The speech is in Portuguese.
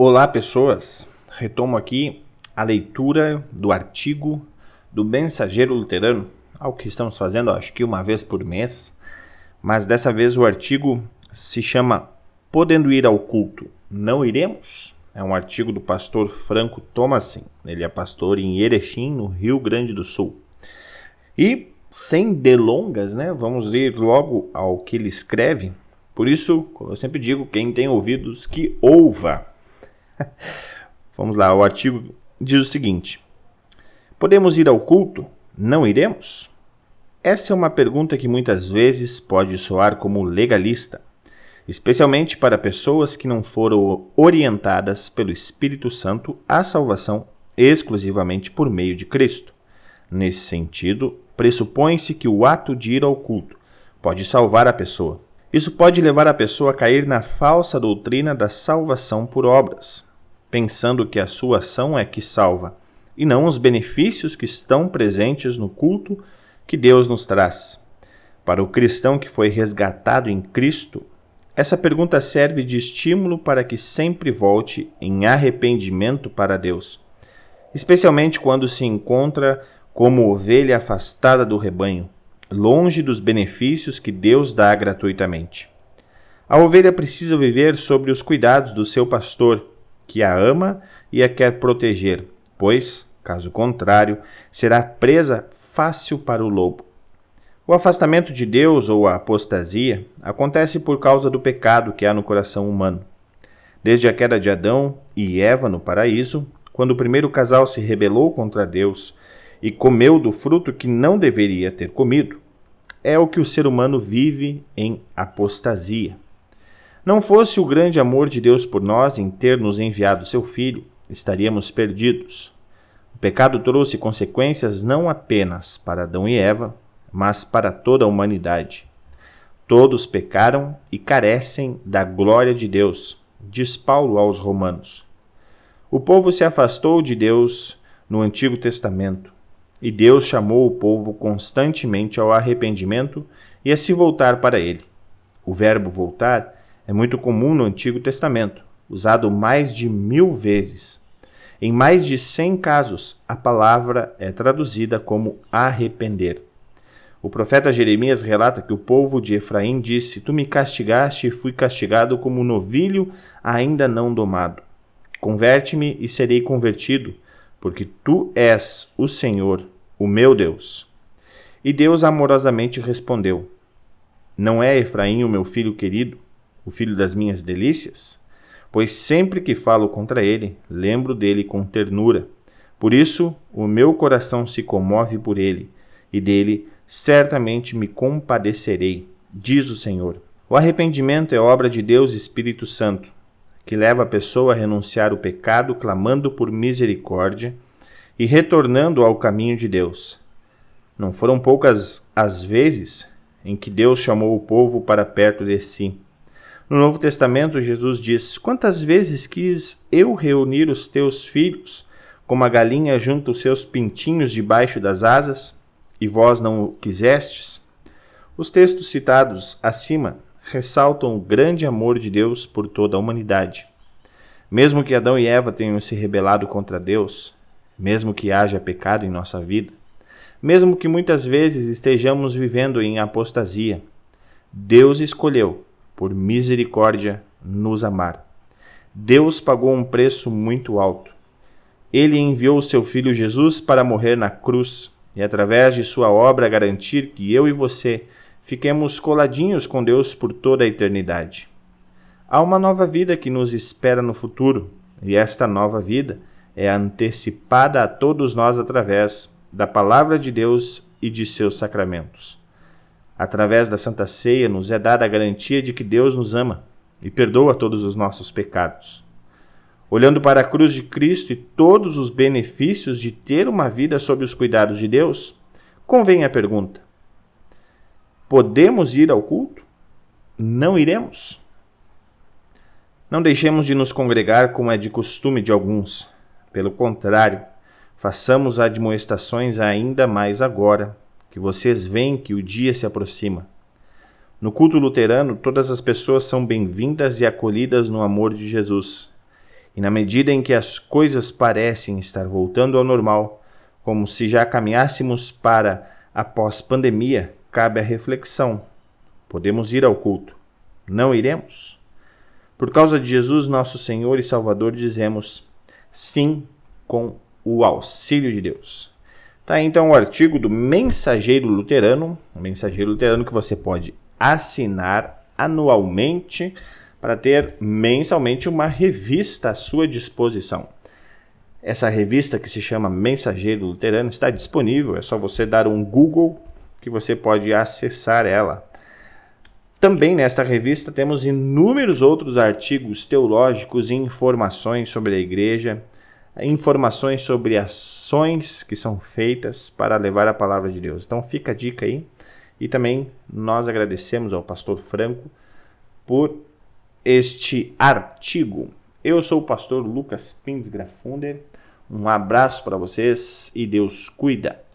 Olá, pessoas. Retomo aqui a leitura do artigo do Mensageiro Luterano, algo que estamos fazendo, acho que uma vez por mês, mas dessa vez o artigo se chama Podendo ir ao culto, não iremos? É um artigo do pastor Franco Thomasin. Ele é pastor em Erechim, no Rio Grande do Sul. E sem delongas, né, vamos ir logo ao que ele escreve. Por isso, como eu sempre digo, quem tem ouvidos que ouva. Vamos lá, o artigo diz o seguinte: Podemos ir ao culto? Não iremos? Essa é uma pergunta que muitas vezes pode soar como legalista, especialmente para pessoas que não foram orientadas pelo Espírito Santo à salvação exclusivamente por meio de Cristo. Nesse sentido, pressupõe-se que o ato de ir ao culto pode salvar a pessoa. Isso pode levar a pessoa a cair na falsa doutrina da salvação por obras, pensando que a sua ação é que salva, e não os benefícios que estão presentes no culto que Deus nos traz. Para o cristão que foi resgatado em Cristo, essa pergunta serve de estímulo para que sempre volte em arrependimento para Deus, especialmente quando se encontra como ovelha afastada do rebanho, longe dos benefícios que Deus dá gratuitamente. A ovelha precisa viver sobre os cuidados do seu pastor que a ama e a quer proteger, pois, caso contrário, será presa fácil para o lobo. O afastamento de Deus ou a apostasia acontece por causa do pecado que há no coração humano. Desde a queda de Adão e Eva no paraíso, quando o primeiro casal se rebelou contra Deus e comeu do fruto que não deveria ter comido, é o que o ser humano vive em apostasia. Não fosse o grande amor de Deus por nós em ter nos enviado seu Filho, estaríamos perdidos. O pecado trouxe consequências não apenas para Adão e Eva, mas para toda a humanidade. Todos pecaram e carecem da glória de Deus, diz Paulo aos Romanos. O povo se afastou de Deus no Antigo Testamento, e Deus chamou o povo constantemente ao arrependimento e a se voltar para ele. O verbo voltar é muito comum no Antigo Testamento, usado mais de mil vezes. Em mais de cem casos, a palavra é traduzida como arrepender. O profeta Jeremias relata que o povo de Efraim disse: Tu me castigaste e fui castigado como um novilho ainda não domado. Converte-me e serei convertido, porque tu és o Senhor, o meu Deus. E Deus amorosamente respondeu: Não é Efraim o meu filho querido? O filho das minhas delícias? Pois sempre que falo contra ele, lembro dele com ternura. Por isso, o meu coração se comove por ele, e dele certamente me compadecerei, diz o Senhor. O arrependimento é obra de Deus Espírito Santo, que leva a pessoa a renunciar o pecado, clamando por misericórdia e retornando ao caminho de Deus. Não foram poucas as vezes em que Deus chamou o povo para perto de si. No Novo Testamento, Jesus diz: Quantas vezes quis eu reunir os teus filhos, como a galinha junta os seus pintinhos debaixo das asas, e vós não o quisestes? Os textos citados acima ressaltam o grande amor de Deus por toda a humanidade. Mesmo que Adão e Eva tenham se rebelado contra Deus, mesmo que haja pecado em nossa vida, mesmo que muitas vezes estejamos vivendo em apostasia, Deus escolheu por misericórdia, nos amar. Deus pagou um preço muito alto. Ele enviou o seu filho Jesus para morrer na cruz e, através de sua obra, garantir que eu e você fiquemos coladinhos com Deus por toda a eternidade. Há uma nova vida que nos espera no futuro, e esta nova vida é antecipada a todos nós através da palavra de Deus e de seus sacramentos. Através da Santa Ceia, nos é dada a garantia de que Deus nos ama e perdoa todos os nossos pecados. Olhando para a cruz de Cristo e todos os benefícios de ter uma vida sob os cuidados de Deus, convém a pergunta: podemos ir ao culto? Não iremos? Não deixemos de nos congregar como é de costume de alguns. Pelo contrário, façamos admoestações ainda mais agora que vocês veem que o dia se aproxima. No culto luterano, todas as pessoas são bem-vindas e acolhidas no amor de Jesus. E na medida em que as coisas parecem estar voltando ao normal, como se já caminhássemos para a pós-pandemia, cabe a reflexão: podemos ir ao culto? Não iremos? Por causa de Jesus, nosso Senhor e Salvador, dizemos sim com o auxílio de Deus. Tá então o artigo do Mensageiro Luterano, o Mensageiro Luterano que você pode assinar anualmente para ter mensalmente uma revista à sua disposição. Essa revista que se chama Mensageiro Luterano está disponível, é só você dar um Google que você pode acessar ela. Também nesta revista temos inúmeros outros artigos teológicos e informações sobre a igreja, informações sobre ações que são feitas para levar a palavra de Deus. Então fica a dica aí. E também nós agradecemos ao pastor Franco por este artigo. Eu sou o pastor Lucas Pins Grafunder. Um abraço para vocês e Deus cuida.